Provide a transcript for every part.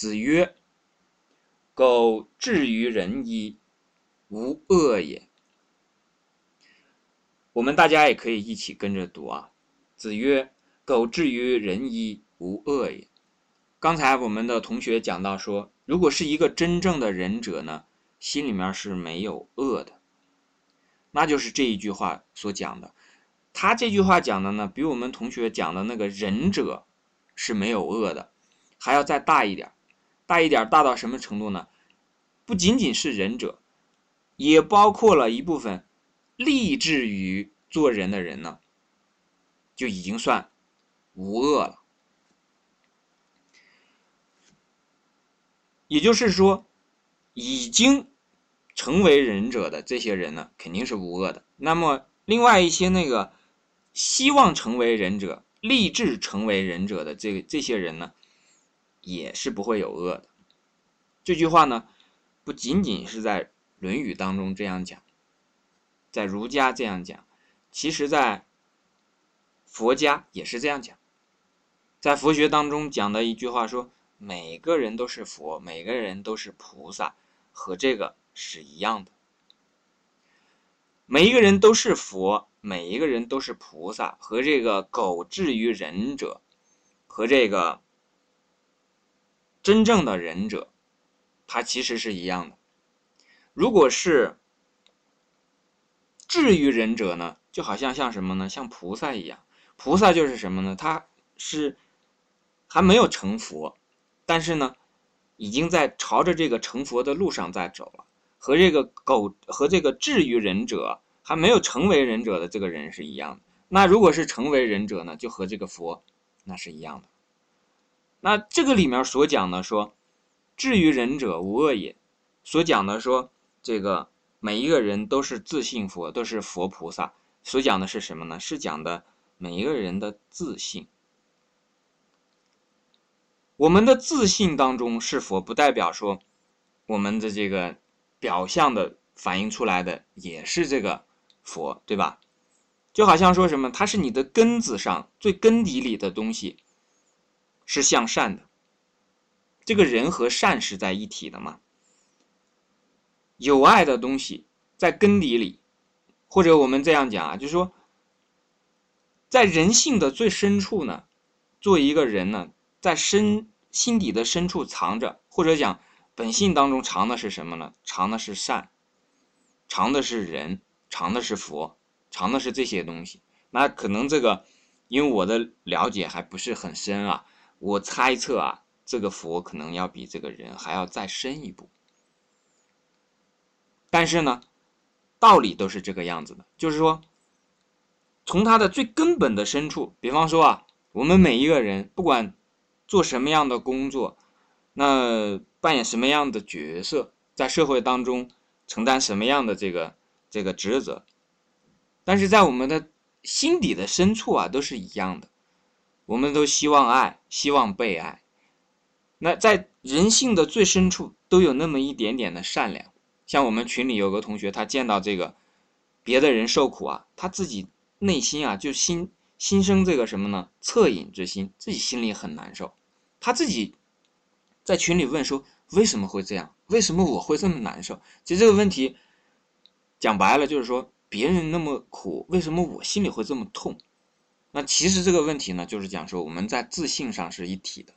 子曰：“苟至于仁矣，无恶也。”我们大家也可以一起跟着读啊。子曰：“苟至于仁矣，无恶也。”刚才我们的同学讲到说，如果是一个真正的仁者呢，心里面是没有恶的，那就是这一句话所讲的。他这句话讲的呢，比我们同学讲的那个仁者是没有恶的，还要再大一点，大一点，大到什么程度呢？不仅仅是仁者，也包括了一部分立志于做人的人呢，就已经算无恶了。也就是说，已经成为仁者的这些人呢，肯定是无恶的。那么，另外一些那个。希望成为仁者、立志成为仁者的这这些人呢，也是不会有恶的。这句话呢，不仅仅是在《论语》当中这样讲，在儒家这样讲，其实在佛家也是这样讲。在佛学当中讲的一句话说：“每个人都是佛，每个人都是菩萨”，和这个是一样的。每一个人都是佛。每一个人都是菩萨，和这个狗至于仁者，和这个真正的仁者，他其实是一样的。如果是至于仁者呢，就好像像什么呢？像菩萨一样。菩萨就是什么呢？他是还没有成佛，但是呢，已经在朝着这个成佛的路上在走了。和这个狗和这个至于仁者。还没有成为仁者的这个人是一样的。那如果是成为仁者呢，就和这个佛那是一样的。那这个里面所讲的说，至于仁者无恶也，所讲的说这个每一个人都是自信佛，都是佛菩萨。所讲的是什么呢？是讲的每一个人的自信。我们的自信当中是佛，不代表说我们的这个表象的反映出来的也是这个。佛对吧？就好像说什么，它是你的根子上最根底里的东西，是向善的。这个人和善是在一体的嘛？有爱的东西在根底里，或者我们这样讲啊，就是说，在人性的最深处呢，做一个人呢，在深心底的深处藏着，或者讲本性当中藏的是什么呢？藏的是善，藏的是人。藏的是佛，藏的是这些东西。那可能这个，因为我的了解还不是很深啊，我猜测啊，这个佛可能要比这个人还要再深一步。但是呢，道理都是这个样子的，就是说，从他的最根本的深处，比方说啊，我们每一个人不管做什么样的工作，那扮演什么样的角色，在社会当中承担什么样的这个。这个职责，但是在我们的心底的深处啊，都是一样的。我们都希望爱，希望被爱。那在人性的最深处，都有那么一点点的善良。像我们群里有个同学，他见到这个别的人受苦啊，他自己内心啊就心心生这个什么呢？恻隐之心，自己心里很难受。他自己在群里问说：“为什么会这样？为什么我会这么难受？”其实这个问题。讲白了就是说，别人那么苦，为什么我心里会这么痛？那其实这个问题呢，就是讲说我们在自信上是一体的，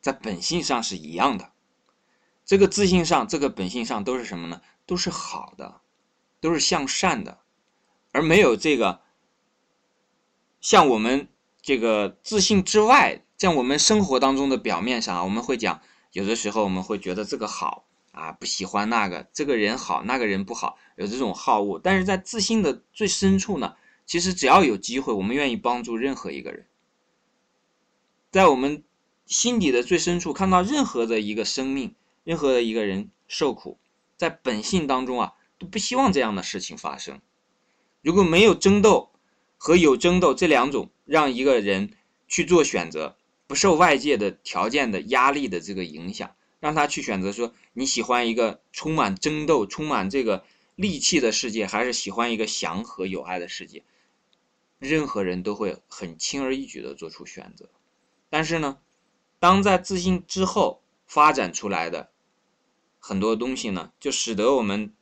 在本性上是一样的。这个自信上，这个本性上都是什么呢？都是好的，都是向善的，而没有这个像我们这个自信之外，像我们生活当中的表面上，我们会讲，有的时候我们会觉得这个好。啊，不喜欢那个，这个人好，那个人不好，有这种好恶。但是在自信的最深处呢，其实只要有机会，我们愿意帮助任何一个人。在我们心底的最深处，看到任何的一个生命，任何的一个人受苦，在本性当中啊，都不希望这样的事情发生。如果没有争斗和有争斗这两种，让一个人去做选择，不受外界的条件的压力的这个影响。让他去选择，说你喜欢一个充满争斗、充满这个戾气的世界，还是喜欢一个祥和有爱的世界？任何人都会很轻而易举的做出选择。但是呢，当在自信之后发展出来的很多东西呢，就使得我们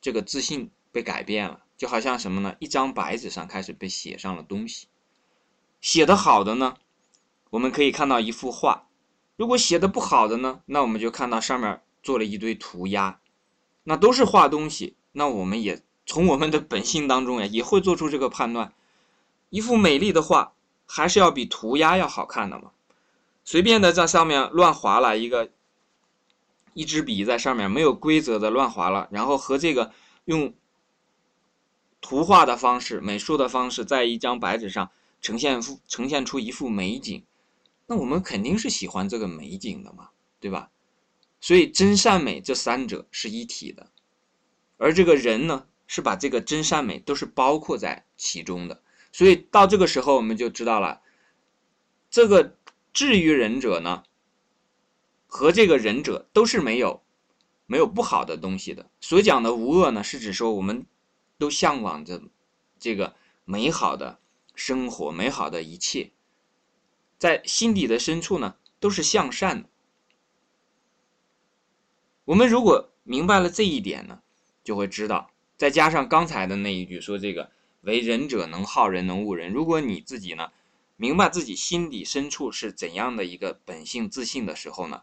这个自信被改变了，就好像什么呢？一张白纸上开始被写上了东西。写的好的呢，我们可以看到一幅画；如果写的不好的呢，那我们就看到上面做了一堆涂鸦。那都是画东西，那我们也从我们的本性当中呀，也会做出这个判断：一幅美丽的画还是要比涂鸦要好看的嘛。随便的在上面乱划了一个一支笔在上面没有规则的乱划了，然后和这个用图画的方式、美术的方式，在一张白纸上呈现出呈现出一幅美景，那我们肯定是喜欢这个美景的嘛，对吧？所以真善美这三者是一体的，而这个人呢，是把这个真善美都是包括在其中的。所以到这个时候，我们就知道了，这个至于仁者呢，和这个仁者都是没有没有不好的东西的。所讲的无恶呢，是指说我们都向往着这个美好的生活，美好的一切，在心底的深处呢，都是向善的。我们如果明白了这一点呢，就会知道，再加上刚才的那一句说这个为仁者能好人能恶人。如果你自己呢，明白自己心底深处是怎样的一个本性自信的时候呢，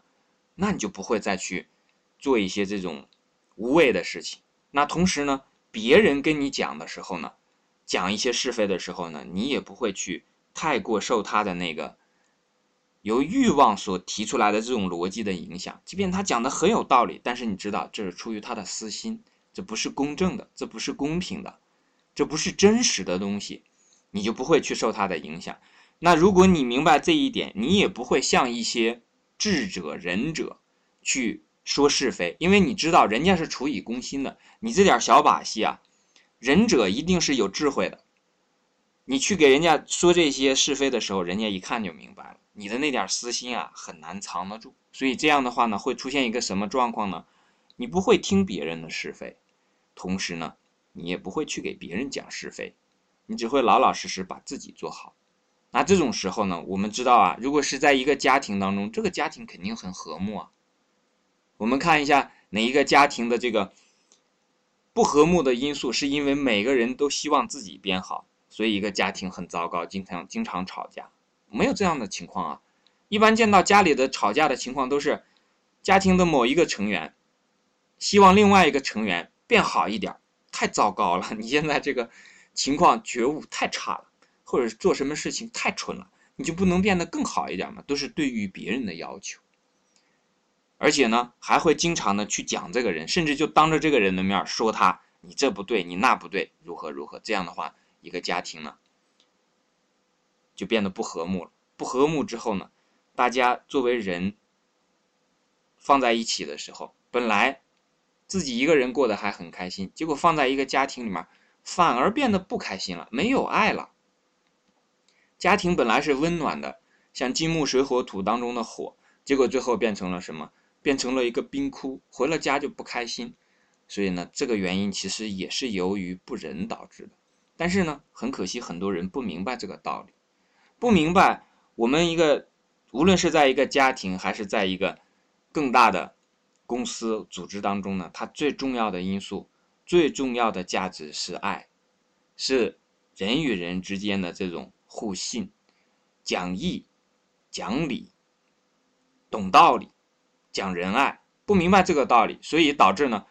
那你就不会再去做一些这种无谓的事情。那同时呢，别人跟你讲的时候呢，讲一些是非的时候呢，你也不会去太过受他的那个。由欲望所提出来的这种逻辑的影响，即便他讲的很有道理，但是你知道这是出于他的私心，这不是公正的，这不是公平的，这不是真实的东西，你就不会去受它的影响。那如果你明白这一点，你也不会像一些智者仁者去说是非，因为你知道人家是处以公心的，你这点小把戏啊，仁者一定是有智慧的，你去给人家说这些是非的时候，人家一看就明白了。你的那点私心啊，很难藏得住，所以这样的话呢，会出现一个什么状况呢？你不会听别人的是非，同时呢，你也不会去给别人讲是非，你只会老老实实把自己做好。那这种时候呢，我们知道啊，如果是在一个家庭当中，这个家庭肯定很和睦啊。我们看一下哪一个家庭的这个不和睦的因素，是因为每个人都希望自己变好，所以一个家庭很糟糕，经常经常吵架。没有这样的情况啊，一般见到家里的吵架的情况都是，家庭的某一个成员希望另外一个成员变好一点，太糟糕了！你现在这个情况觉悟太差了，或者做什么事情太蠢了，你就不能变得更好一点吗？都是对于别人的要求，而且呢，还会经常的去讲这个人，甚至就当着这个人的面说他，你这不对，你那不对，如何如何？这样的话，一个家庭呢？就变得不和睦了。不和睦之后呢，大家作为人放在一起的时候，本来自己一个人过得还很开心，结果放在一个家庭里面，反而变得不开心了，没有爱了。家庭本来是温暖的，像金木水火土当中的火，结果最后变成了什么？变成了一个冰窟，回了家就不开心。所以呢，这个原因其实也是由于不仁导致的。但是呢，很可惜，很多人不明白这个道理。不明白，我们一个无论是在一个家庭还是在一个更大的公司组织当中呢，它最重要的因素、最重要的价值是爱，是人与人之间的这种互信、讲义、讲理、懂道理、讲仁爱。不明白这个道理，所以导致呢，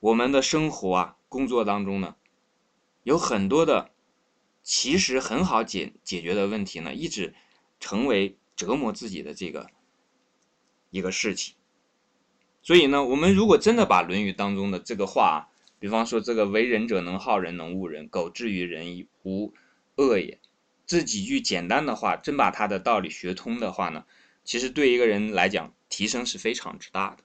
我们的生活啊、工作当中呢，有很多的。其实很好解解决的问题呢，一直成为折磨自己的这个一个事情。所以呢，我们如果真的把《论语》当中的这个话，比方说这个“为人者，能好人，能恶人，苟至于人，无恶也”，这几句简单的话，真把他的道理学通的话呢，其实对一个人来讲，提升是非常之大的。